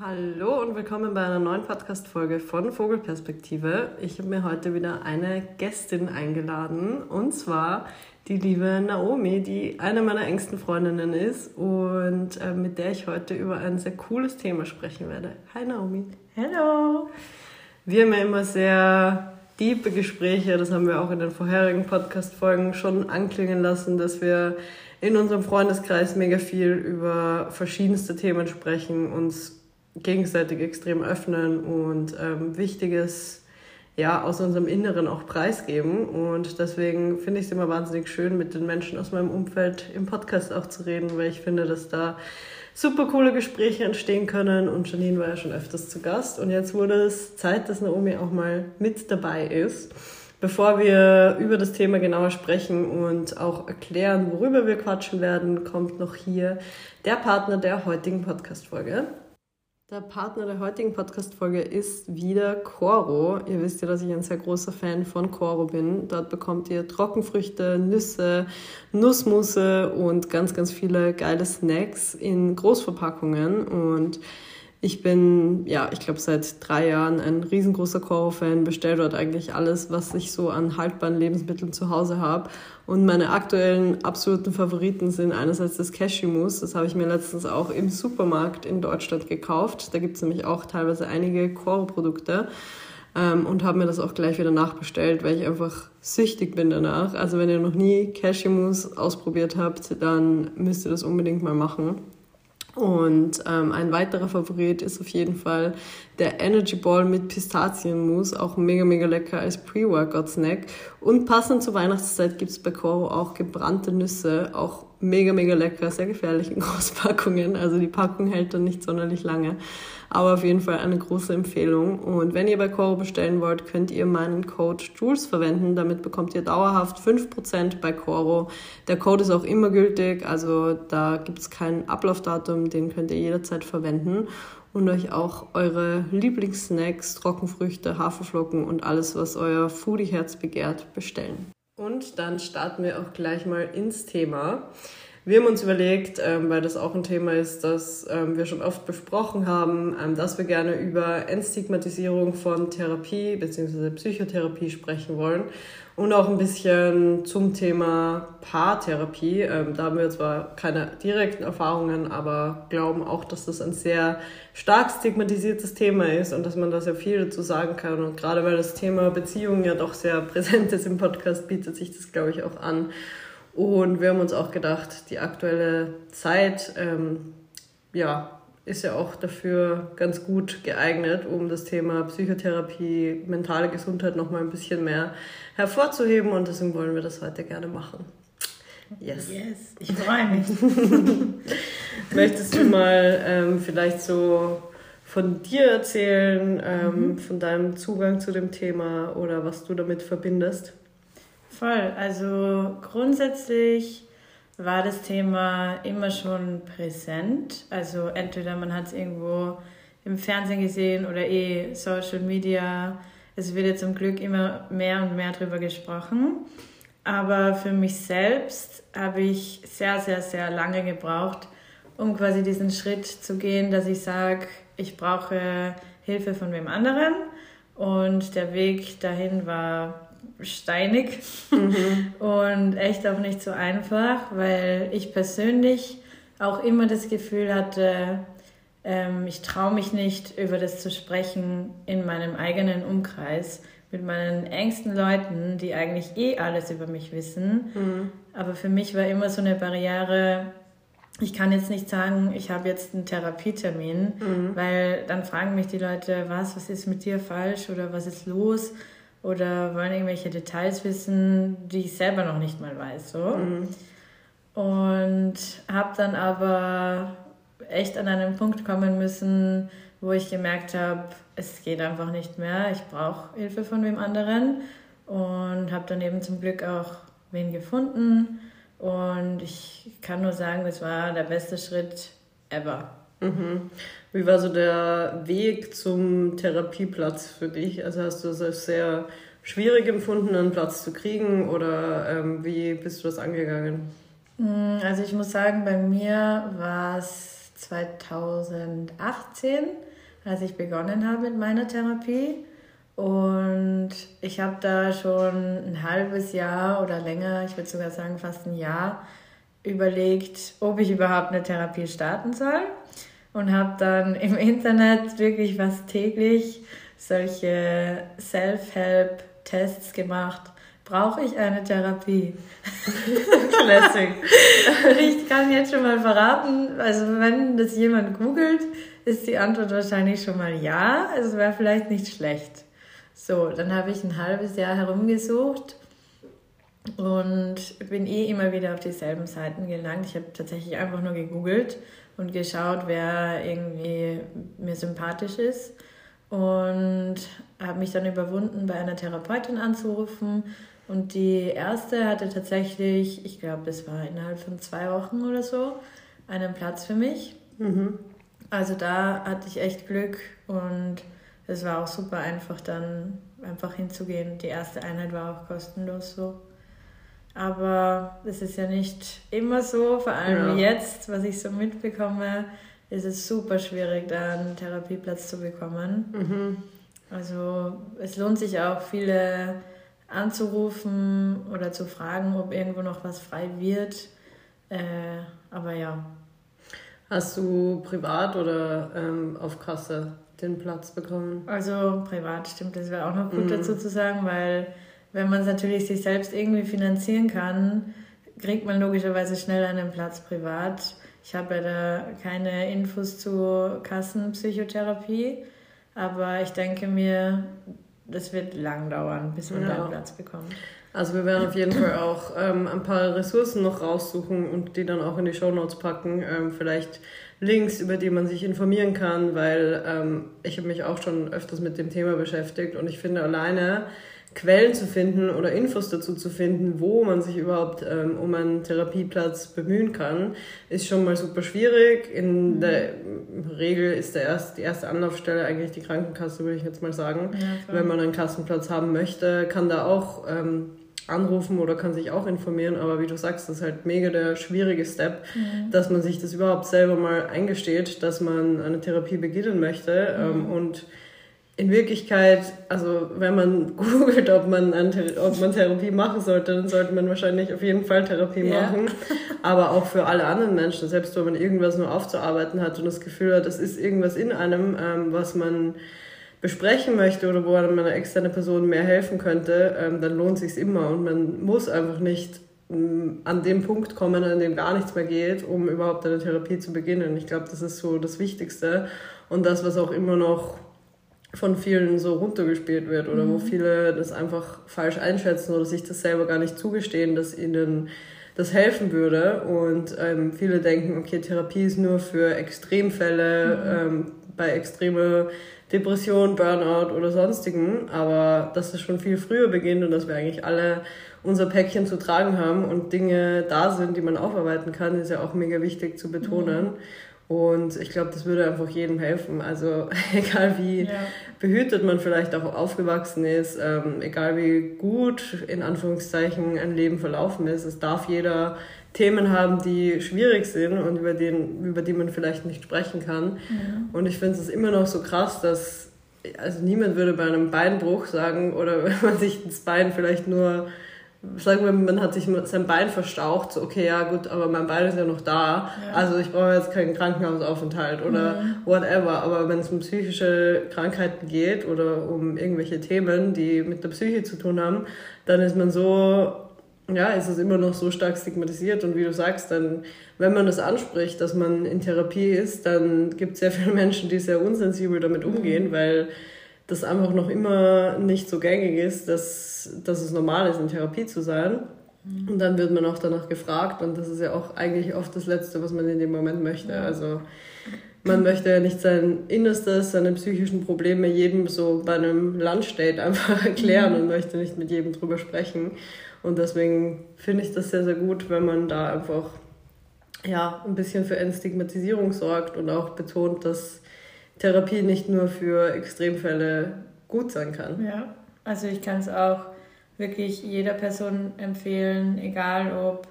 Hallo und willkommen bei einer neuen Podcast-Folge von Vogelperspektive. Ich habe mir heute wieder eine Gästin eingeladen und zwar die liebe Naomi, die eine meiner engsten Freundinnen ist und äh, mit der ich heute über ein sehr cooles Thema sprechen werde. Hi Naomi. Hallo. Wir haben ja immer sehr tiefe Gespräche, das haben wir auch in den vorherigen Podcast-Folgen schon anklingen lassen, dass wir in unserem Freundeskreis mega viel über verschiedenste Themen sprechen, uns gegenseitig extrem öffnen und ähm, Wichtiges ja, aus unserem Inneren auch preisgeben. Und deswegen finde ich es immer wahnsinnig schön, mit den Menschen aus meinem Umfeld im Podcast auch zu reden, weil ich finde, dass da super coole Gespräche entstehen können. Und Janine war ja schon öfters zu Gast. Und jetzt wurde es Zeit, dass Naomi auch mal mit dabei ist. Bevor wir über das Thema genauer sprechen und auch erklären, worüber wir quatschen werden, kommt noch hier der Partner der heutigen Podcast-Folge. Der Partner der heutigen Podcast-Folge ist wieder Coro. Ihr wisst ja, dass ich ein sehr großer Fan von Coro bin. Dort bekommt ihr Trockenfrüchte, Nüsse, Nussmusse und ganz, ganz viele geile Snacks in Großverpackungen. Und ich bin, ja, ich glaube, seit drei Jahren ein riesengroßer Coro-Fan, bestelle dort eigentlich alles, was ich so an haltbaren Lebensmitteln zu Hause habe. Und meine aktuellen absoluten Favoriten sind einerseits das Cashew-Mousse, das habe ich mir letztens auch im Supermarkt in Deutschland gekauft. Da gibt es nämlich auch teilweise einige Coro-Produkte. Ähm, und habe mir das auch gleich wieder nachbestellt, weil ich einfach süchtig bin danach. Also wenn ihr noch nie Cashew-Mousse ausprobiert habt, dann müsst ihr das unbedingt mal machen. Und ähm, ein weiterer Favorit ist auf jeden Fall der Energy Ball mit Pistazienmus, auch mega, mega lecker als Pre-Workout-Snack. Und passend zur Weihnachtszeit gibt's bei Coro auch gebrannte Nüsse, auch mega, mega lecker, sehr gefährlich in Großpackungen. Also die Packung hält dann nicht sonderlich lange. Aber auf jeden Fall eine große Empfehlung. Und wenn ihr bei Coro bestellen wollt, könnt ihr meinen Code Jules verwenden. Damit bekommt ihr dauerhaft 5% bei Coro. Der Code ist auch immer gültig, also da gibt es kein Ablaufdatum, den könnt ihr jederzeit verwenden und euch auch eure Lieblingssnacks, Trockenfrüchte, Haferflocken und alles, was euer Foodie-Herz begehrt, bestellen. Und dann starten wir auch gleich mal ins Thema. Wir haben uns überlegt, ähm, weil das auch ein Thema ist, das ähm, wir schon oft besprochen haben, ähm, dass wir gerne über Entstigmatisierung von Therapie bzw. Psychotherapie sprechen wollen und auch ein bisschen zum Thema Paartherapie. Ähm, da haben wir zwar keine direkten Erfahrungen, aber glauben auch, dass das ein sehr stark stigmatisiertes Thema ist und dass man da sehr viel dazu sagen kann. Und gerade weil das Thema Beziehungen ja doch sehr präsent ist im Podcast, bietet sich das, glaube ich, auch an. Und wir haben uns auch gedacht, die aktuelle Zeit, ähm, ja, ist ja auch dafür ganz gut geeignet, um das Thema Psychotherapie, mentale Gesundheit noch mal ein bisschen mehr hervorzuheben und deswegen wollen wir das heute gerne machen. Yes. Yes, ich freue mich. Möchtest du mal ähm, vielleicht so von dir erzählen, ähm, mhm. von deinem Zugang zu dem Thema oder was du damit verbindest? Voll. Also grundsätzlich war das Thema immer schon präsent. Also entweder man hat es irgendwo im Fernsehen gesehen oder eh Social Media. Es wird ja zum Glück immer mehr und mehr darüber gesprochen. Aber für mich selbst habe ich sehr, sehr, sehr lange gebraucht, um quasi diesen Schritt zu gehen, dass ich sage, ich brauche Hilfe von wem anderen. Und der Weg dahin war steinig mhm. und echt auch nicht so einfach, weil ich persönlich auch immer das Gefühl hatte, ähm, ich traue mich nicht, über das zu sprechen in meinem eigenen Umkreis mit meinen engsten Leuten, die eigentlich eh alles über mich wissen. Mhm. Aber für mich war immer so eine Barriere, ich kann jetzt nicht sagen, ich habe jetzt einen Therapietermin, mhm. weil dann fragen mich die Leute, was, was ist mit dir falsch oder was ist los? Oder wollen irgendwelche Details wissen, die ich selber noch nicht mal weiß. So. Mhm. Und habe dann aber echt an einen Punkt kommen müssen, wo ich gemerkt habe, es geht einfach nicht mehr, ich brauche Hilfe von wem anderen und habe dann eben zum Glück auch wen gefunden und ich kann nur sagen, das war der beste Schritt ever. Mhm. Wie war so der Weg zum Therapieplatz für dich? Also hast du es als sehr schwierig empfunden, einen Platz zu kriegen oder ähm, wie bist du das angegangen? Mm, also ich muss sagen, bei mir war es 2018, als ich begonnen habe mit meiner Therapie. Und ich habe da schon ein halbes Jahr oder länger, ich würde sogar sagen fast ein Jahr, überlegt, ob ich überhaupt eine Therapie starten soll. Und habe dann im Internet wirklich fast täglich solche Self-Help-Tests gemacht. Brauche ich eine Therapie? Classic. ich kann jetzt schon mal verraten, also wenn das jemand googelt, ist die Antwort wahrscheinlich schon mal ja. Also wäre vielleicht nicht schlecht. So, dann habe ich ein halbes Jahr herumgesucht und bin eh immer wieder auf dieselben Seiten gelangt. Ich habe tatsächlich einfach nur gegoogelt und geschaut, wer irgendwie mir sympathisch ist und habe mich dann überwunden, bei einer Therapeutin anzurufen. Und die erste hatte tatsächlich, ich glaube, das war innerhalb von zwei Wochen oder so, einen Platz für mich. Mhm. Also da hatte ich echt Glück und es war auch super einfach dann einfach hinzugehen. Die erste Einheit war auch kostenlos so. Aber es ist ja nicht immer so, vor allem ja. jetzt, was ich so mitbekomme, ist es super schwierig, da einen Therapieplatz zu bekommen. Mhm. Also es lohnt sich auch, viele anzurufen oder zu fragen, ob irgendwo noch was frei wird. Äh, aber ja. Hast du privat oder ähm, auf Kasse den Platz bekommen? Also privat, stimmt, das wäre auch noch gut mhm. dazu zu sagen, weil wenn man es natürlich sich selbst irgendwie finanzieren kann, kriegt man logischerweise schnell einen Platz privat. Ich habe ja da keine Infos zu Kassenpsychotherapie, aber ich denke mir, das wird lang dauern, bis man ja. da einen Platz bekommt. Also wir werden auf jeden Fall auch ähm, ein paar Ressourcen noch raussuchen und die dann auch in die Show Notes packen. Ähm, vielleicht Links, über die man sich informieren kann, weil ähm, ich habe mich auch schon öfters mit dem Thema beschäftigt und ich finde alleine Quellen zu finden oder Infos dazu zu finden, wo man sich überhaupt ähm, um einen Therapieplatz bemühen kann, ist schon mal super schwierig. In mhm. der Regel ist der erst, die erste Anlaufstelle eigentlich die Krankenkasse, würde ich jetzt mal sagen. Ja, Wenn man einen Kassenplatz haben möchte, kann da auch ähm, anrufen oder kann sich auch informieren, aber wie du sagst, das ist halt mega der schwierige Step, mhm. dass man sich das überhaupt selber mal eingesteht, dass man eine Therapie beginnen möchte mhm. ähm, und in Wirklichkeit, also wenn man googelt, ob man, ob man Therapie machen sollte, dann sollte man wahrscheinlich auf jeden Fall Therapie yeah. machen. Aber auch für alle anderen Menschen, selbst wenn man irgendwas nur aufzuarbeiten hat und das Gefühl hat, es ist irgendwas in einem, ähm, was man besprechen möchte oder wo einem eine externe Person mehr helfen könnte, ähm, dann lohnt sich immer und man muss einfach nicht ähm, an dem Punkt kommen, an dem gar nichts mehr geht, um überhaupt eine Therapie zu beginnen. Ich glaube, das ist so das Wichtigste und das, was auch immer noch von vielen so runtergespielt wird oder mhm. wo viele das einfach falsch einschätzen oder sich das selber gar nicht zugestehen, dass ihnen das helfen würde. Und ähm, viele denken, okay, Therapie ist nur für Extremfälle, mhm. ähm, bei extreme Depression, Burnout oder sonstigen, aber dass es schon viel früher beginnt und dass wir eigentlich alle unser Päckchen zu tragen haben und Dinge da sind, die man aufarbeiten kann, ist ja auch mega wichtig zu betonen. Mhm. Und ich glaube, das würde einfach jedem helfen. Also egal wie ja. behütet man vielleicht auch aufgewachsen ist, ähm, egal wie gut in Anführungszeichen ein Leben verlaufen ist, es darf jeder Themen haben, die schwierig sind und über, den, über die man vielleicht nicht sprechen kann. Mhm. Und ich finde es immer noch so krass, dass also niemand würde bei einem Beinbruch sagen oder wenn man sich das Bein vielleicht nur sagen wir, man hat sich sein Bein verstaucht, so okay, ja gut, aber mein Bein ist ja noch da, ja. also ich brauche jetzt keinen Krankenhausaufenthalt oder mhm. whatever. Aber wenn es um psychische Krankheiten geht oder um irgendwelche Themen, die mit der Psyche zu tun haben, dann ist man so, ja, ist es immer noch so stark stigmatisiert und wie du sagst, dann, wenn man das anspricht, dass man in Therapie ist, dann gibt es sehr viele Menschen, die sehr unsensibel damit umgehen, mhm. weil das einfach noch immer nicht so gängig ist, dass, dass es normal ist, in Therapie zu sein. Mhm. Und dann wird man auch danach gefragt und das ist ja auch eigentlich oft das Letzte, was man in dem Moment möchte. Also man möchte ja nicht sein Innerstes, seine psychischen Probleme jedem so bei einem Lunch-Date einfach erklären mhm. und möchte nicht mit jedem drüber sprechen. Und deswegen finde ich das sehr, sehr gut, wenn man da einfach ja, ein bisschen für Entstigmatisierung sorgt und auch betont, dass Therapie nicht nur für Extremfälle gut sein kann. Ja, also ich kann es auch wirklich jeder Person empfehlen, egal ob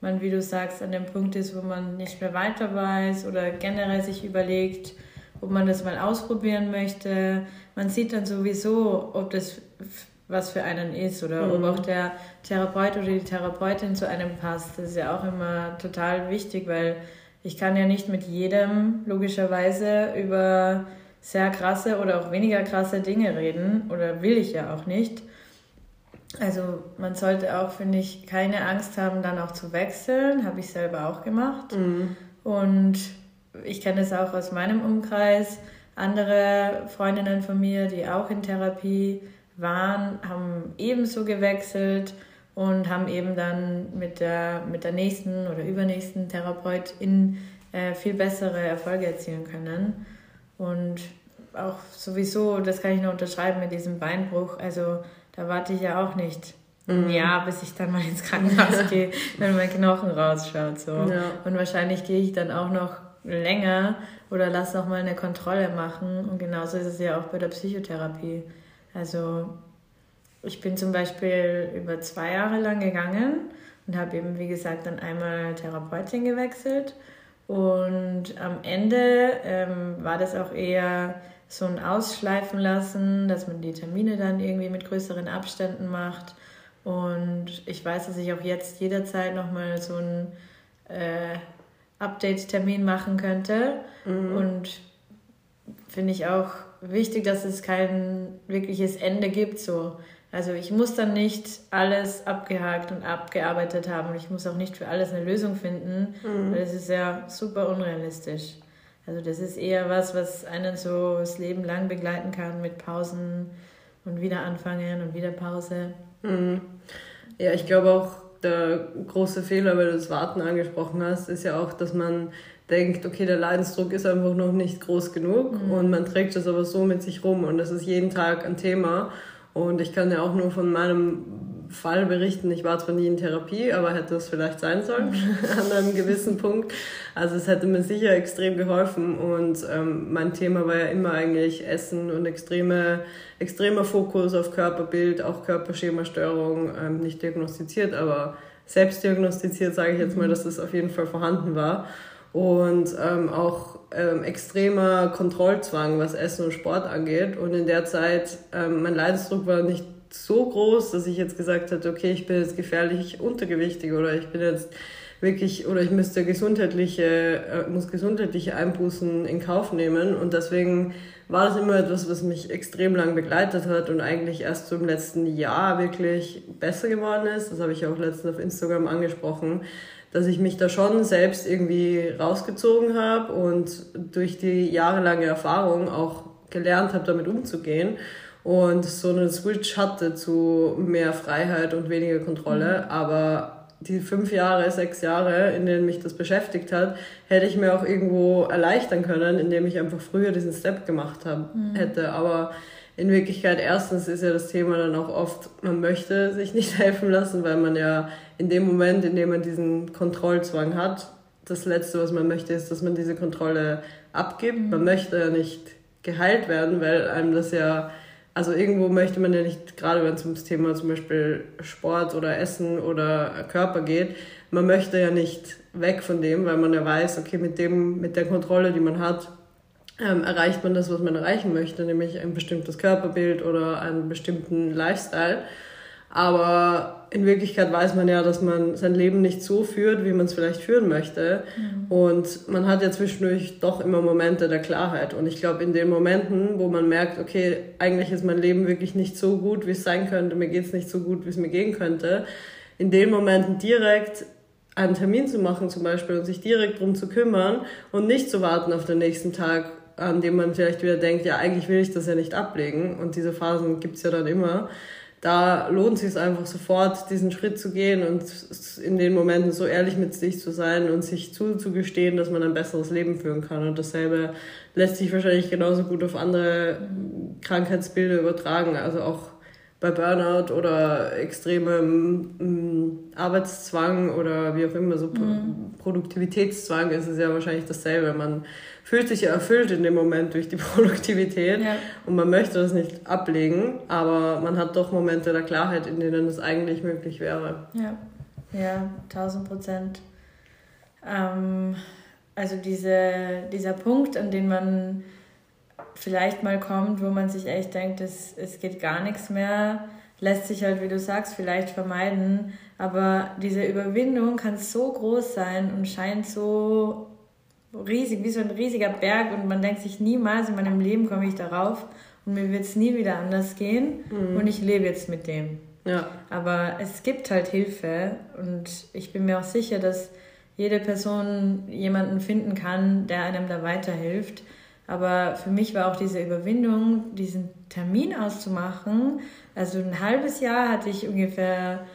man, wie du sagst, an dem Punkt ist, wo man nicht mehr weiter weiß oder generell sich überlegt, ob man das mal ausprobieren möchte. Man sieht dann sowieso, ob das was für einen ist oder mhm. ob auch der Therapeut oder die Therapeutin zu einem passt. Das ist ja auch immer total wichtig, weil ich kann ja nicht mit jedem logischerweise über sehr krasse oder auch weniger krasse Dinge reden oder will ich ja auch nicht. Also man sollte auch, finde ich, keine Angst haben, dann auch zu wechseln. Habe ich selber auch gemacht. Mhm. Und ich kenne es auch aus meinem Umkreis. Andere Freundinnen von mir, die auch in Therapie waren, haben ebenso gewechselt und haben eben dann mit der, mit der nächsten oder übernächsten Therapeutin äh, viel bessere Erfolge erzielen können. Und auch sowieso, das kann ich nur unterschreiben mit diesem Beinbruch. Also da warte ich ja auch nicht ein mhm. Jahr, bis ich dann mal ins Krankenhaus gehe, wenn mein Knochen rausschaut. So. Ja. Und wahrscheinlich gehe ich dann auch noch länger oder lasse noch mal eine Kontrolle machen. Und genauso ist es ja auch bei der Psychotherapie. Also ich bin zum Beispiel über zwei Jahre lang gegangen und habe eben, wie gesagt, dann einmal Therapeutin gewechselt. Und am Ende ähm, war das auch eher so ein Ausschleifen lassen, dass man die Termine dann irgendwie mit größeren Abständen macht. Und ich weiß, dass ich auch jetzt jederzeit nochmal so einen äh, Update-Termin machen könnte. Mhm. Und finde ich auch wichtig, dass es kein wirkliches Ende gibt. So. Also ich muss dann nicht alles abgehakt und abgearbeitet haben. Ich muss auch nicht für alles eine Lösung finden, mhm. weil das ist ja super unrealistisch. Also das ist eher was, was einen so das Leben lang begleiten kann mit Pausen und wieder anfangen und wieder Pause. Mhm. Ja, ich glaube auch, der große Fehler, weil du das Warten angesprochen hast, ist ja auch, dass man denkt, okay, der Leidensdruck ist einfach noch nicht groß genug mhm. und man trägt das aber so mit sich rum und das ist jeden Tag ein Thema. Und ich kann ja auch nur von meinem Fall berichten. Ich war zwar nie in Therapie, aber hätte es vielleicht sein sollen an einem gewissen Punkt. Also es hätte mir sicher extrem geholfen. Und ähm, mein Thema war ja immer eigentlich Essen und extreme, extremer Fokus auf Körperbild, auch Körperschemastörung, ähm, nicht diagnostiziert, aber selbst diagnostiziert, sage ich jetzt mal, dass das auf jeden Fall vorhanden war. Und ähm, auch ähm, extremer Kontrollzwang, was Essen und Sport angeht. Und in der Zeit, ähm, mein Leidensdruck war nicht so groß, dass ich jetzt gesagt hätte, okay, ich bin jetzt gefährlich untergewichtig oder ich bin jetzt wirklich oder ich müsste gesundheitliche, äh, muss gesundheitliche Einbußen in Kauf nehmen. Und deswegen war das immer etwas, was mich extrem lang begleitet hat und eigentlich erst so im letzten Jahr wirklich besser geworden ist. Das habe ich auch letztens auf Instagram angesprochen, dass ich mich da schon selbst irgendwie rausgezogen habe und durch die jahrelange Erfahrung auch gelernt habe, damit umzugehen und so einen Switch hatte zu mehr Freiheit und weniger Kontrolle. Mhm. Aber die fünf Jahre, sechs Jahre, in denen mich das beschäftigt hat, hätte ich mir auch irgendwo erleichtern können, indem ich einfach früher diesen Step gemacht haben, mhm. hätte. Aber in Wirklichkeit, erstens ist ja das Thema dann auch oft, man möchte sich nicht helfen lassen, weil man ja in dem Moment, in dem man diesen Kontrollzwang hat, das Letzte, was man möchte, ist, dass man diese Kontrolle abgibt. Mhm. Man möchte ja nicht geheilt werden, weil einem das ja also irgendwo möchte man ja nicht, gerade wenn es ums Thema zum Beispiel Sport oder Essen oder Körper geht, man möchte ja nicht weg von dem, weil man ja weiß, okay, mit dem, mit der Kontrolle, die man hat, ähm, erreicht man das, was man erreichen möchte, nämlich ein bestimmtes Körperbild oder einen bestimmten Lifestyle. Aber in Wirklichkeit weiß man ja, dass man sein Leben nicht so führt, wie man es vielleicht führen möchte. Mhm. Und man hat ja zwischendurch doch immer Momente der Klarheit. Und ich glaube, in den Momenten, wo man merkt, okay, eigentlich ist mein Leben wirklich nicht so gut, wie es sein könnte, mir geht es nicht so gut, wie es mir gehen könnte, in den Momenten direkt einen Termin zu machen zum Beispiel und sich direkt drum zu kümmern und nicht zu warten auf den nächsten Tag, an dem man vielleicht wieder denkt, ja, eigentlich will ich das ja nicht ablegen. Und diese Phasen gibt's ja dann immer da lohnt sich es einfach sofort, diesen Schritt zu gehen und in den Momenten so ehrlich mit sich zu sein und sich zuzugestehen, dass man ein besseres Leben führen kann. Und dasselbe lässt sich wahrscheinlich genauso gut auf andere Krankheitsbilder übertragen. Also auch bei Burnout oder extremem mm, Arbeitszwang oder wie auch immer, so mhm. Produktivitätszwang ist es ja wahrscheinlich dasselbe. Man fühlt sich ja erfüllt in dem Moment durch die Produktivität ja. und man möchte das nicht ablegen, aber man hat doch Momente der Klarheit, in denen es eigentlich möglich wäre. Ja. Ja, 1000 Prozent. Ähm, also diese, dieser Punkt, an den man vielleicht mal kommt, wo man sich echt denkt, es, es geht gar nichts mehr, lässt sich halt, wie du sagst, vielleicht vermeiden. Aber diese Überwindung kann so groß sein und scheint so riesig, wie so ein riesiger Berg und man denkt sich niemals in meinem Leben komme ich darauf und mir wird es nie wieder anders gehen mhm. und ich lebe jetzt mit dem. Ja. Aber es gibt halt Hilfe und ich bin mir auch sicher, dass jede Person jemanden finden kann, der einem da weiterhilft. Aber für mich war auch diese Überwindung, diesen Termin auszumachen. Also ein halbes Jahr hatte ich ungefähr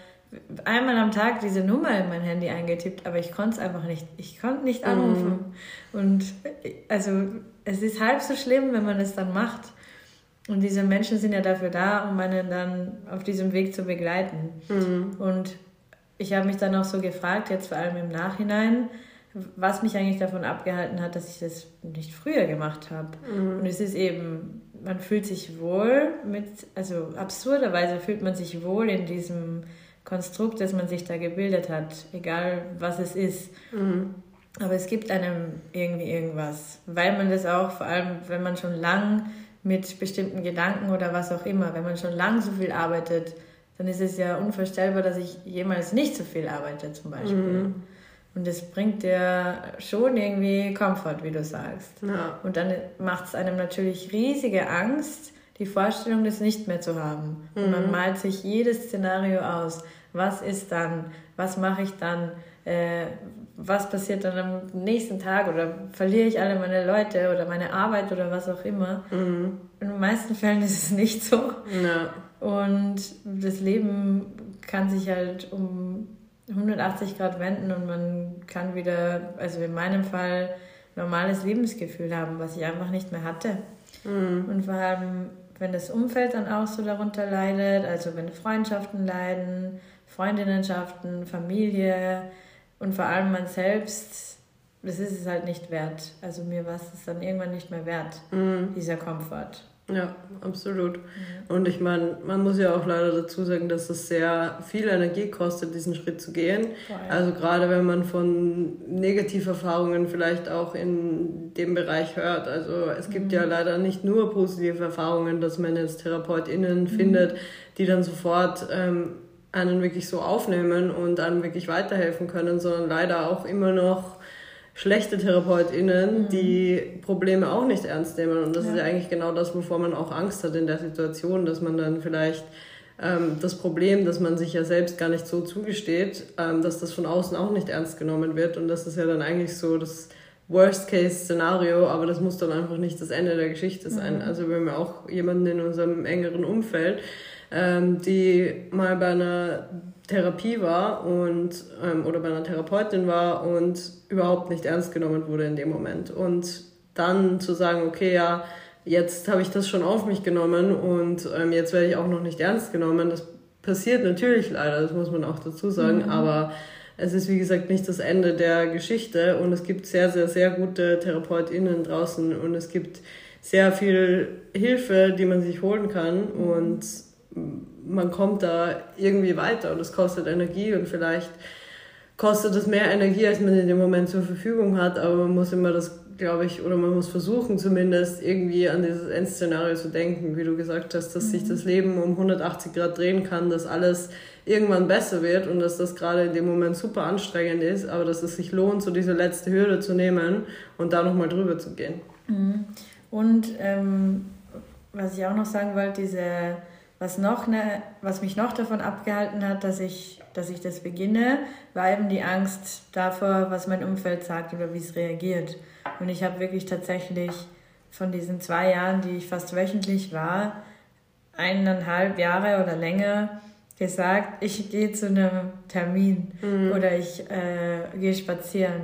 einmal am Tag diese Nummer in mein Handy eingetippt, aber ich konnte es einfach nicht. Ich konnte nicht mhm. anrufen. Mhm. Und also es ist halb so schlimm, wenn man es dann macht. Und diese Menschen sind ja dafür da, um einen dann auf diesem Weg zu begleiten. Mhm. Und ich habe mich dann auch so gefragt, jetzt vor allem im Nachhinein, was mich eigentlich davon abgehalten hat, dass ich das nicht früher gemacht habe. Mhm. Und es ist eben, man fühlt sich wohl mit, also absurderweise fühlt man sich wohl in diesem Konstrukt, das man sich da gebildet hat, egal was es ist. Mhm. Aber es gibt einem irgendwie irgendwas, weil man das auch, vor allem wenn man schon lang mit bestimmten Gedanken oder was auch immer, wenn man schon lang so viel arbeitet, dann ist es ja unvorstellbar, dass ich jemals nicht so viel arbeite zum Beispiel. Mhm. Und das bringt dir schon irgendwie Komfort, wie du sagst. Ja. Und dann macht es einem natürlich riesige Angst, die Vorstellung, das nicht mehr zu haben. Mhm. Und man mhm. malt sich jedes Szenario aus. Was ist dann? Was mache ich dann? Äh, was passiert dann am nächsten Tag? Oder verliere ich alle meine Leute oder meine Arbeit oder was auch immer? Mhm. In den meisten Fällen ist es nicht so. Ja. Und das Leben kann sich halt um 180 Grad wenden und man kann wieder, also in meinem Fall, normales Lebensgefühl haben, was ich einfach nicht mehr hatte. Mhm. Und vor allem, wenn das Umfeld dann auch so darunter leidet, also wenn Freundschaften leiden, Freundinnenschaften, Familie und vor allem man selbst, das ist es halt nicht wert. Also mir war es dann irgendwann nicht mehr wert, mhm. dieser Komfort. Ja, absolut. Und ich meine, man muss ja auch leider dazu sagen, dass es sehr viel Energie kostet, diesen Schritt zu gehen. Also gerade wenn man von Negativerfahrungen vielleicht auch in dem Bereich hört. Also es gibt mhm. ja leider nicht nur positive Erfahrungen, dass man jetzt TherapeutInnen mhm. findet, die dann sofort ähm, einen wirklich so aufnehmen und einem wirklich weiterhelfen können, sondern leider auch immer noch schlechte TherapeutInnen, mhm. die Probleme auch nicht ernst nehmen. Und das ja. ist ja eigentlich genau das, wovor man auch Angst hat in der Situation, dass man dann vielleicht ähm, das Problem, dass man sich ja selbst gar nicht so zugesteht, ähm, dass das von außen auch nicht ernst genommen wird. Und das ist ja dann eigentlich so das Worst-Case-Szenario, aber das muss dann einfach nicht das Ende der Geschichte sein. Mhm. Also wir haben ja auch jemanden in unserem engeren Umfeld, ähm, die mal bei einer Therapie war und ähm, oder bei einer Therapeutin war und überhaupt nicht ernst genommen wurde in dem Moment. Und dann zu sagen, okay, ja, jetzt habe ich das schon auf mich genommen und ähm, jetzt werde ich auch noch nicht ernst genommen. Das passiert natürlich leider, das muss man auch dazu sagen, mhm. aber es ist wie gesagt nicht das Ende der Geschichte und es gibt sehr, sehr, sehr gute TherapeutInnen draußen und es gibt sehr viel Hilfe, die man sich holen kann und man kommt da irgendwie weiter und es kostet Energie und vielleicht kostet es mehr Energie, als man in dem Moment zur Verfügung hat, aber man muss immer das, glaube ich, oder man muss versuchen zumindest irgendwie an dieses Endszenario zu denken, wie du gesagt hast, dass mhm. sich das Leben um 180 Grad drehen kann, dass alles irgendwann besser wird und dass das gerade in dem Moment super anstrengend ist, aber dass es sich lohnt, so diese letzte Hürde zu nehmen und da nochmal drüber zu gehen. Mhm. Und ähm, was ich auch noch sagen wollte, diese was, noch ne, was mich noch davon abgehalten hat, dass ich, dass ich das beginne, war eben die Angst davor, was mein Umfeld sagt oder wie es reagiert. Und ich habe wirklich tatsächlich von diesen zwei Jahren, die ich fast wöchentlich war, eineinhalb Jahre oder länger gesagt, ich gehe zu einem Termin mhm. oder ich äh, gehe spazieren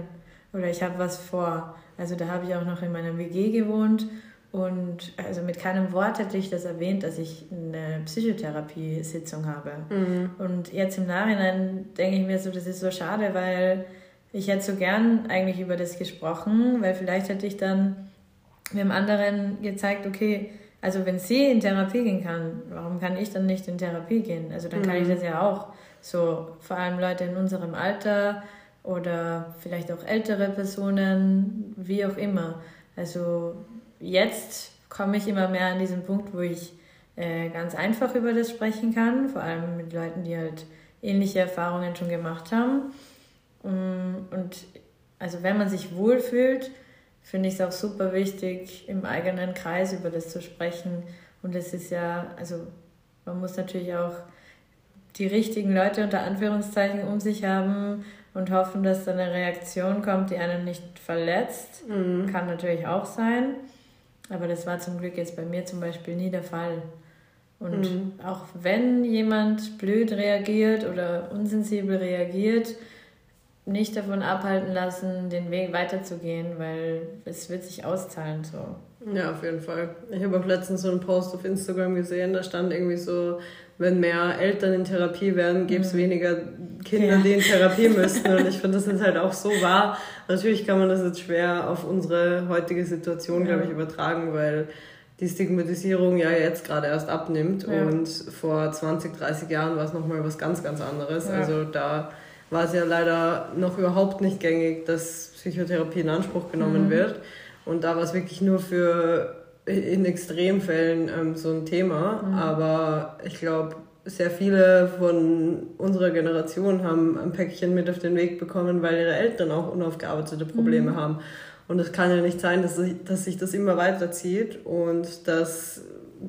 oder ich habe was vor. Also da habe ich auch noch in meiner WG gewohnt und also mit keinem Wort hätte ich das erwähnt, dass ich eine Psychotherapiesitzung habe. Mhm. Und jetzt im Nachhinein denke ich mir so, das ist so schade, weil ich hätte so gern eigentlich über das gesprochen, weil vielleicht hätte ich dann dem anderen gezeigt, okay, also wenn sie in Therapie gehen kann, warum kann ich dann nicht in Therapie gehen? Also dann kann ich mhm. das ja auch. so vor allem Leute in unserem Alter oder vielleicht auch ältere Personen, wie auch immer. Also jetzt komme ich immer mehr an diesen Punkt, wo ich äh, ganz einfach über das sprechen kann, vor allem mit Leuten, die halt ähnliche Erfahrungen schon gemacht haben. Mm, und also wenn man sich wohlfühlt, finde ich es auch super wichtig, im eigenen Kreis über das zu sprechen. Und es ist ja, also man muss natürlich auch die richtigen Leute unter Anführungszeichen um sich haben und hoffen, dass da eine Reaktion kommt, die einen nicht verletzt. Mhm. Kann natürlich auch sein. Aber das war zum Glück jetzt bei mir zum Beispiel nie der Fall. Und mhm. auch wenn jemand blöd reagiert oder unsensibel reagiert, nicht davon abhalten lassen, den Weg weiterzugehen, weil es wird sich auszahlen so. Ja, auf jeden Fall. Ich habe auch letztens so einen Post auf Instagram gesehen, da stand irgendwie so, wenn mehr Eltern in Therapie wären, gäbe es mhm. weniger Kinder, ja. die in Therapie müssten. Und ich finde, das ist halt auch so wahr. Natürlich kann man das jetzt schwer auf unsere heutige Situation, ja. glaube ich, übertragen, weil die Stigmatisierung ja jetzt gerade erst abnimmt. Ja. Und vor 20, 30 Jahren war es nochmal was ganz, ganz anderes. Also da war es ja leider noch überhaupt nicht gängig, dass Psychotherapie in Anspruch genommen mhm. wird. Und da war es wirklich nur für in Extremfällen ähm, so ein Thema. Mhm. Aber ich glaube, sehr viele von unserer Generation haben ein Päckchen mit auf den Weg bekommen, weil ihre Eltern auch unaufgearbeitete Probleme mhm. haben. Und es kann ja nicht sein, dass, dass sich das immer weiterzieht und dass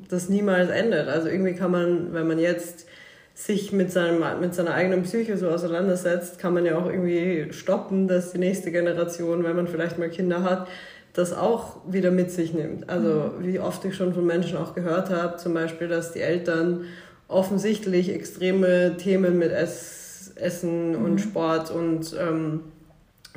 das niemals endet. Also irgendwie kann man, wenn man jetzt sich mit, seinem, mit seiner eigenen Psyche so auseinandersetzt, kann man ja auch irgendwie stoppen, dass die nächste Generation, wenn man vielleicht mal Kinder hat, das auch wieder mit sich nimmt. Also mhm. wie oft ich schon von Menschen auch gehört habe, zum Beispiel, dass die Eltern offensichtlich extreme Themen mit Ess, Essen mhm. und Sport und ähm,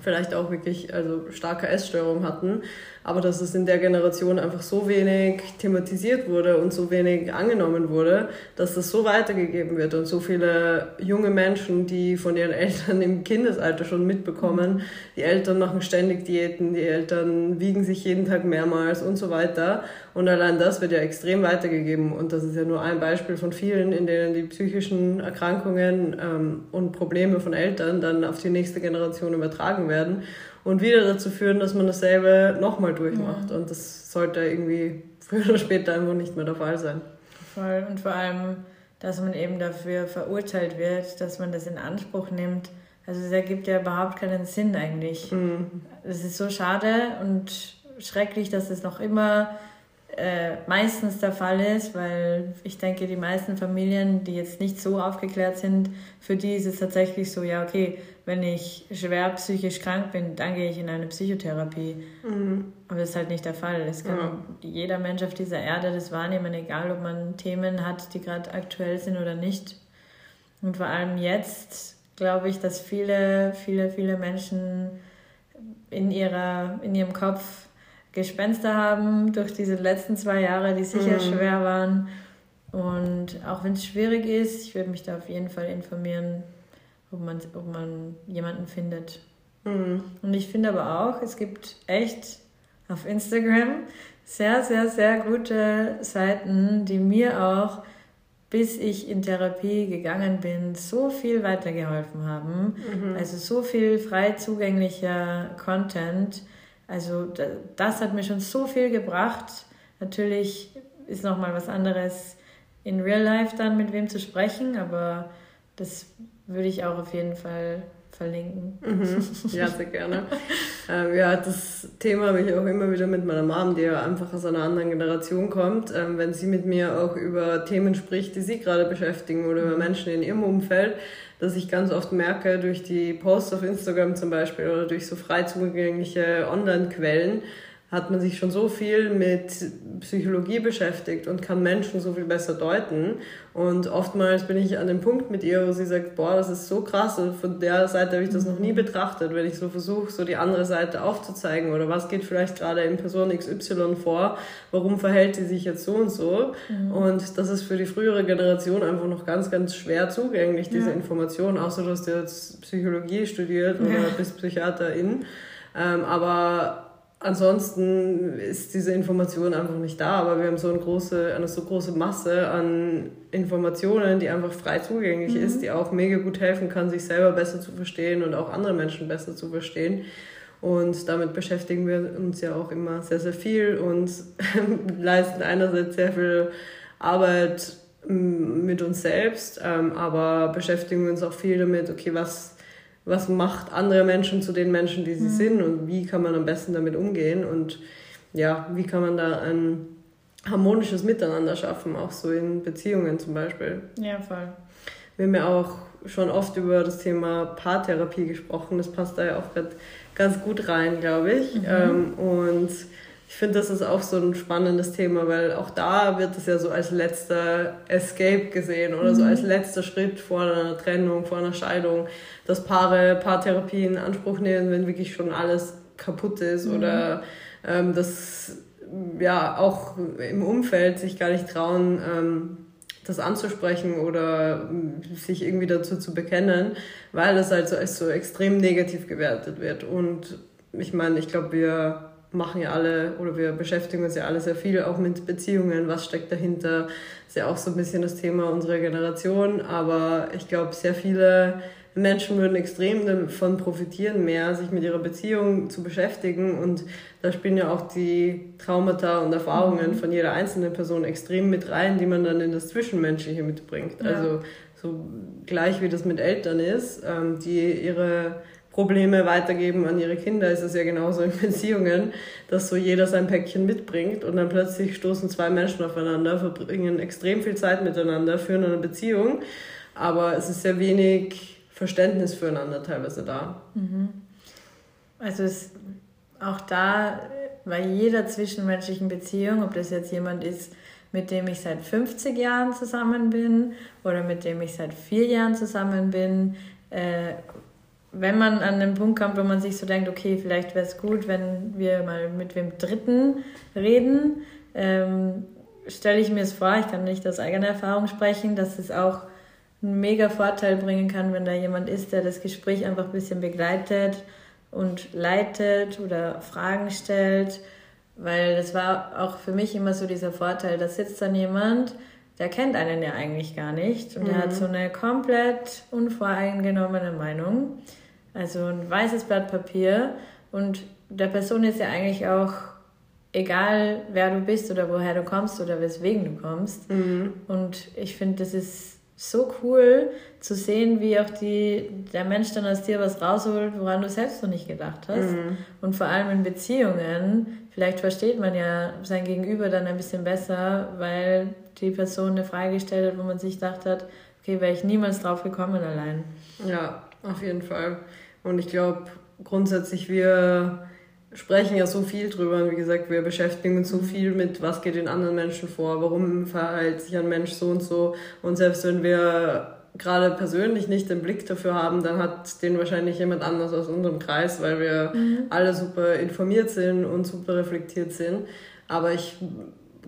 vielleicht auch wirklich also starke Essstörung hatten, aber dass es in der Generation einfach so wenig thematisiert wurde und so wenig angenommen wurde, dass das so weitergegeben wird und so viele junge Menschen, die von ihren Eltern im Kindesalter schon mitbekommen, die Eltern machen ständig Diäten, die Eltern wiegen sich jeden Tag mehrmals und so weiter. Und allein das wird ja extrem weitergegeben. Und das ist ja nur ein Beispiel von vielen, in denen die psychischen Erkrankungen ähm, und Probleme von Eltern dann auf die nächste Generation übertragen werden und wieder dazu führen, dass man dasselbe nochmal durchmacht. Ja. Und das sollte irgendwie früher oder später einfach nicht mehr der Fall sein. Voll. Und vor allem, dass man eben dafür verurteilt wird, dass man das in Anspruch nimmt. Also es ergibt ja überhaupt keinen Sinn eigentlich. Mhm. Es ist so schade und schrecklich, dass es noch immer äh, meistens der Fall ist, weil ich denke, die meisten Familien, die jetzt nicht so aufgeklärt sind, für die ist es tatsächlich so, ja, okay, wenn ich schwer psychisch krank bin, dann gehe ich in eine Psychotherapie. Mhm. Aber das ist halt nicht der Fall. Es kann ja. jeder Mensch auf dieser Erde das wahrnehmen, egal ob man Themen hat, die gerade aktuell sind oder nicht. Und vor allem jetzt glaube ich, dass viele, viele, viele Menschen in, ihrer, in ihrem Kopf Gespenster haben durch diese letzten zwei Jahre, die sicher mhm. schwer waren. Und auch wenn es schwierig ist, ich würde mich da auf jeden Fall informieren, ob man, ob man jemanden findet. Mhm. Und ich finde aber auch, es gibt echt auf Instagram sehr, sehr, sehr gute Seiten, die mir auch, bis ich in Therapie gegangen bin, so viel weitergeholfen haben. Mhm. Also so viel frei zugänglicher Content. Also das hat mir schon so viel gebracht. Natürlich ist nochmal was anderes in Real Life dann mit wem zu sprechen, aber das würde ich auch auf jeden Fall verlinken. Mhm. Ja, sehr gerne. ähm, ja, das Thema habe ich auch immer wieder mit meiner Mom, die ja einfach aus einer anderen Generation kommt. Ähm, wenn sie mit mir auch über Themen spricht, die sie gerade beschäftigen oder über Menschen in ihrem Umfeld, dass ich ganz oft merke, durch die Posts auf Instagram zum Beispiel oder durch so frei zugängliche Online-Quellen, hat man sich schon so viel mit Psychologie beschäftigt und kann Menschen so viel besser deuten. Und oftmals bin ich an dem Punkt mit ihr, wo sie sagt, boah, das ist so krass von der Seite habe ich das noch nie mhm. betrachtet, wenn ich so versuche, so die andere Seite aufzuzeigen oder was geht vielleicht gerade in Person XY vor, warum verhält sie sich jetzt so und so. Mhm. Und das ist für die frühere Generation einfach noch ganz, ganz schwer zugänglich, diese ja. Information, außer dass du jetzt Psychologie studiert oder ja. bist Psychiaterin. Ähm, aber ansonsten ist diese Information einfach nicht da, aber wir haben so eine große, eine so große Masse an Informationen, die einfach frei zugänglich mhm. ist, die auch mega gut helfen kann, sich selber besser zu verstehen und auch andere Menschen besser zu verstehen. Und damit beschäftigen wir uns ja auch immer sehr, sehr viel und leisten einerseits sehr viel Arbeit mit uns selbst, ähm, aber beschäftigen uns auch viel damit, okay, was was macht andere Menschen zu den Menschen, die sie mhm. sind und wie kann man am besten damit umgehen und ja, wie kann man da ein harmonisches Miteinander schaffen, auch so in Beziehungen zum Beispiel. Ja, voll. Wir haben ja auch schon oft über das Thema Paartherapie gesprochen, das passt da ja auch gerade ganz gut rein, glaube ich. Mhm. Ähm, und ich finde, das ist auch so ein spannendes Thema, weil auch da wird es ja so als letzter Escape gesehen oder mhm. so als letzter Schritt vor einer Trennung, vor einer Scheidung, dass Paare Paartherapie in Anspruch nehmen, wenn wirklich schon alles kaputt ist mhm. oder ähm, dass ja auch im Umfeld sich gar nicht trauen, ähm, das anzusprechen oder sich irgendwie dazu zu bekennen, weil das halt so als so extrem negativ gewertet wird. Und ich meine, ich glaube, wir machen ja alle oder wir beschäftigen uns ja alle sehr viel auch mit Beziehungen, was steckt dahinter, ist ja auch so ein bisschen das Thema unserer Generation, aber ich glaube, sehr viele Menschen würden extrem davon profitieren, mehr sich mit ihrer Beziehung zu beschäftigen und da spielen ja auch die Traumata und Erfahrungen mhm. von jeder einzelnen Person extrem mit rein, die man dann in das Zwischenmenschliche mitbringt. Ja. Also so gleich wie das mit Eltern ist, ähm, die ihre Probleme weitergeben an ihre Kinder, ist es ja genauso in Beziehungen, dass so jeder sein Päckchen mitbringt und dann plötzlich stoßen zwei Menschen aufeinander, verbringen extrem viel Zeit miteinander, führen eine Beziehung, aber es ist sehr wenig Verständnis füreinander teilweise da. Mhm. Also es, auch da bei jeder zwischenmenschlichen Beziehung, ob das jetzt jemand ist, mit dem ich seit 50 Jahren zusammen bin oder mit dem ich seit vier Jahren zusammen bin, äh, wenn man an den Punkt kommt, wo man sich so denkt, okay, vielleicht wäre es gut, wenn wir mal mit wem Dritten reden, ähm, stelle ich mir es vor, ich kann nicht aus eigener Erfahrung sprechen, dass es auch einen mega Vorteil bringen kann, wenn da jemand ist, der das Gespräch einfach ein bisschen begleitet und leitet oder Fragen stellt, weil das war auch für mich immer so dieser Vorteil, da sitzt dann jemand, der kennt einen ja eigentlich gar nicht und mhm. der hat so eine komplett unvoreingenommene Meinung also ein weißes Blatt Papier. Und der Person ist ja eigentlich auch egal, wer du bist oder woher du kommst oder weswegen du kommst. Mhm. Und ich finde, das ist so cool zu sehen, wie auch die, der Mensch dann aus dir was rausholt, woran du selbst noch nicht gedacht hast. Mhm. Und vor allem in Beziehungen, vielleicht versteht man ja sein Gegenüber dann ein bisschen besser, weil die Person eine Frage gestellt hat, wo man sich gedacht hat, okay, wäre ich niemals drauf gekommen allein. Ja, auf jeden Fall. Und ich glaube, grundsätzlich, wir sprechen ja so viel drüber. Und wie gesagt, wir beschäftigen uns so viel mit, was geht in anderen Menschen vor, warum verhält sich ein Mensch so und so. Und selbst wenn wir gerade persönlich nicht den Blick dafür haben, dann hat den wahrscheinlich jemand anders aus unserem Kreis, weil wir mhm. alle super informiert sind und super reflektiert sind. Aber ich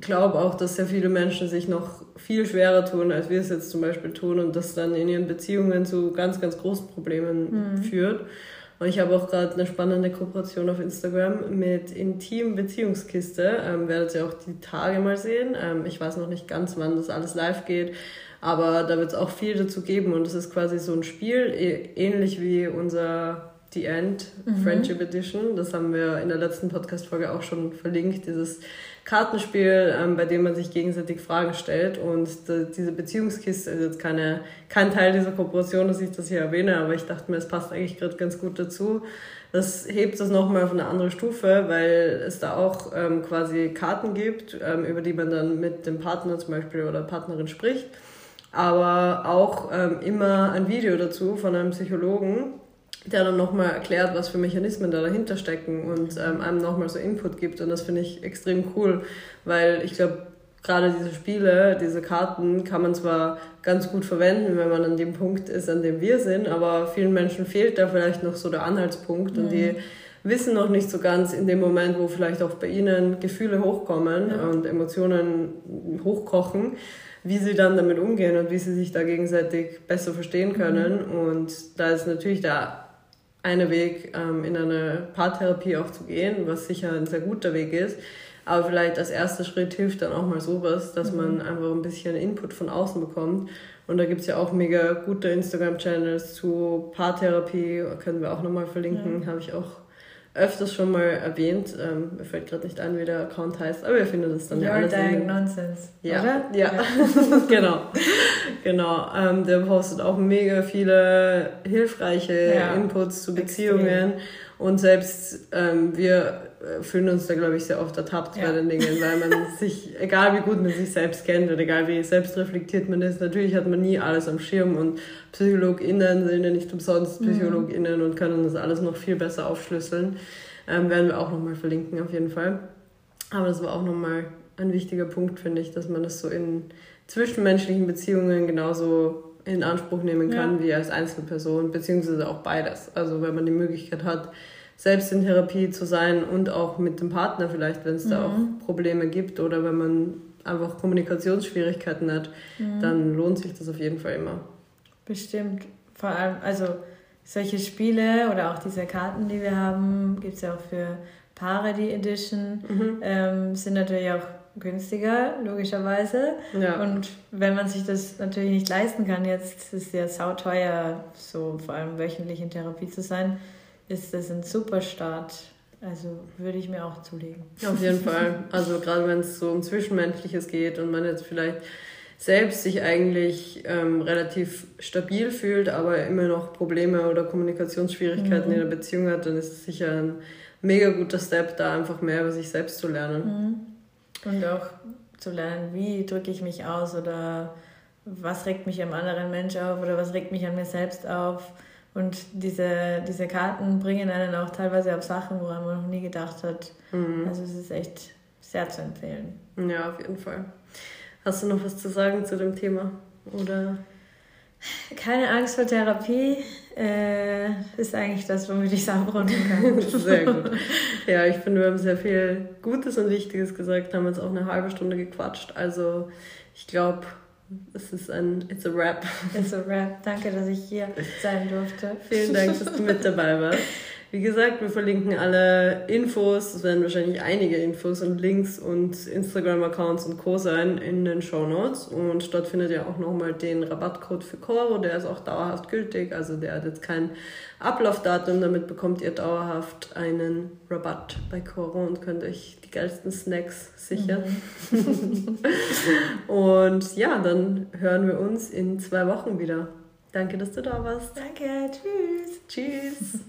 glaube auch, dass sehr viele Menschen sich noch viel schwerer tun, als wir es jetzt zum Beispiel tun und das dann in ihren Beziehungen zu ganz, ganz großen Problemen mhm. führt. Und ich habe auch gerade eine spannende Kooperation auf Instagram mit Intim Beziehungskiste. Ähm, werdet ihr auch die Tage mal sehen. Ähm, ich weiß noch nicht ganz, wann das alles live geht, aber da wird es auch viel dazu geben und es ist quasi so ein Spiel, ähnlich wie unser The End mhm. Friendship Edition. Das haben wir in der letzten Podcast-Folge auch schon verlinkt. Dieses Kartenspiel, ähm, bei dem man sich gegenseitig Fragen stellt. Und diese Beziehungskiste ist jetzt keine, kein Teil dieser Kooperation, dass ich das hier erwähne, aber ich dachte mir, es passt eigentlich gerade ganz gut dazu. Das hebt es nochmal auf eine andere Stufe, weil es da auch ähm, quasi Karten gibt, ähm, über die man dann mit dem Partner zum Beispiel oder Partnerin spricht. Aber auch ähm, immer ein Video dazu von einem Psychologen, der dann nochmal erklärt, was für Mechanismen da dahinter stecken und ähm, einem nochmal so Input gibt. Und das finde ich extrem cool, weil ich glaube, gerade diese Spiele, diese Karten kann man zwar ganz gut verwenden, wenn man an dem Punkt ist, an dem wir sind, aber vielen Menschen fehlt da vielleicht noch so der Anhaltspunkt mhm. und die mhm. wissen noch nicht so ganz in dem Moment, wo vielleicht auch bei ihnen Gefühle hochkommen ja. und Emotionen hochkochen, wie sie dann damit umgehen und wie sie sich da gegenseitig besser verstehen können. Mhm. Und da ist natürlich der eine Weg, ähm, in eine Paartherapie auch zu gehen, was sicher ein sehr guter Weg ist. Aber vielleicht als erster Schritt hilft dann auch mal sowas, dass mhm. man einfach ein bisschen Input von außen bekommt. Und da gibt es ja auch mega gute Instagram-Channels zu Paartherapie, können wir auch nochmal verlinken, ja. habe ich auch öfters schon mal erwähnt. Ähm, mir fällt gerade nicht ein, wie der Account heißt, aber ihr findet es dann Your ja alles. Dying Nonsense. Ja, oder? ja. ja. genau. Genau. Ähm, der postet auch mega viele hilfreiche ja. Inputs zu Beziehungen. Extrem. Und selbst ähm, wir äh, fühlen uns da, glaube ich, sehr oft ertappt ja. bei den Dingen, weil man sich, egal wie gut man sich selbst kennt und egal wie selbstreflektiert man ist, natürlich hat man nie alles am Schirm und PsychologInnen sind ja nicht umsonst mhm. PsychologInnen und können das alles noch viel besser aufschlüsseln. Ähm, werden wir auch nochmal verlinken, auf jeden Fall. Aber das war auch nochmal ein wichtiger Punkt, finde ich, dass man das so in zwischenmenschlichen Beziehungen genauso in Anspruch nehmen kann ja. wie als Einzelperson, beziehungsweise auch beides. Also wenn man die Möglichkeit hat, selbst in Therapie zu sein und auch mit dem Partner vielleicht, wenn es mhm. da auch Probleme gibt oder wenn man einfach Kommunikationsschwierigkeiten hat, mhm. dann lohnt sich das auf jeden Fall immer. Bestimmt. Vor allem, also solche Spiele oder auch diese Karten, die wir haben, gibt es ja auch für Paare, die Edition, mhm. ähm, sind natürlich auch günstiger, logischerweise. Ja. Und wenn man sich das natürlich nicht leisten kann, jetzt ist es ja sauteuer, so vor allem wöchentlich in Therapie zu sein, ist das ein super Start. Also würde ich mir auch zulegen. Auf jeden Fall. Also gerade wenn es so um Zwischenmenschliches geht und man jetzt vielleicht selbst sich eigentlich ähm, relativ stabil fühlt, aber immer noch Probleme oder Kommunikationsschwierigkeiten mhm. in der Beziehung hat, dann ist es sicher ein mega guter Step, da einfach mehr über sich selbst zu lernen. Mhm. Und auch zu lernen, wie drücke ich mich aus oder was regt mich am anderen Mensch auf oder was regt mich an mir selbst auf und diese, diese Karten bringen einen auch teilweise auf Sachen, woran man noch nie gedacht hat. Mhm. Also es ist echt sehr zu empfehlen. Ja, auf jeden Fall. Hast du noch was zu sagen zu dem Thema? Oder? Keine Angst vor Therapie äh, ist eigentlich das, womit ich es abrunden kann. sehr gut. Ja, ich finde, wir haben sehr viel Gutes und Wichtiges gesagt, haben jetzt auch eine halbe Stunde gequatscht. Also ich glaube, es ist ein It's a Rap. It's a Rap. Danke, dass ich hier sein durfte. Vielen Dank, dass du mit dabei warst. Wie gesagt, wir verlinken alle Infos, es werden wahrscheinlich einige Infos und Links und Instagram-Accounts und Co. sein in den Show Notes. Und dort findet ihr auch nochmal den Rabattcode für Coro, der ist auch dauerhaft gültig. Also der hat jetzt kein Ablaufdatum, damit bekommt ihr dauerhaft einen Rabatt bei Coro und könnt euch die geilsten Snacks sichern. Mhm. und ja, dann hören wir uns in zwei Wochen wieder. Danke, dass du da warst. Danke, tschüss. Tschüss.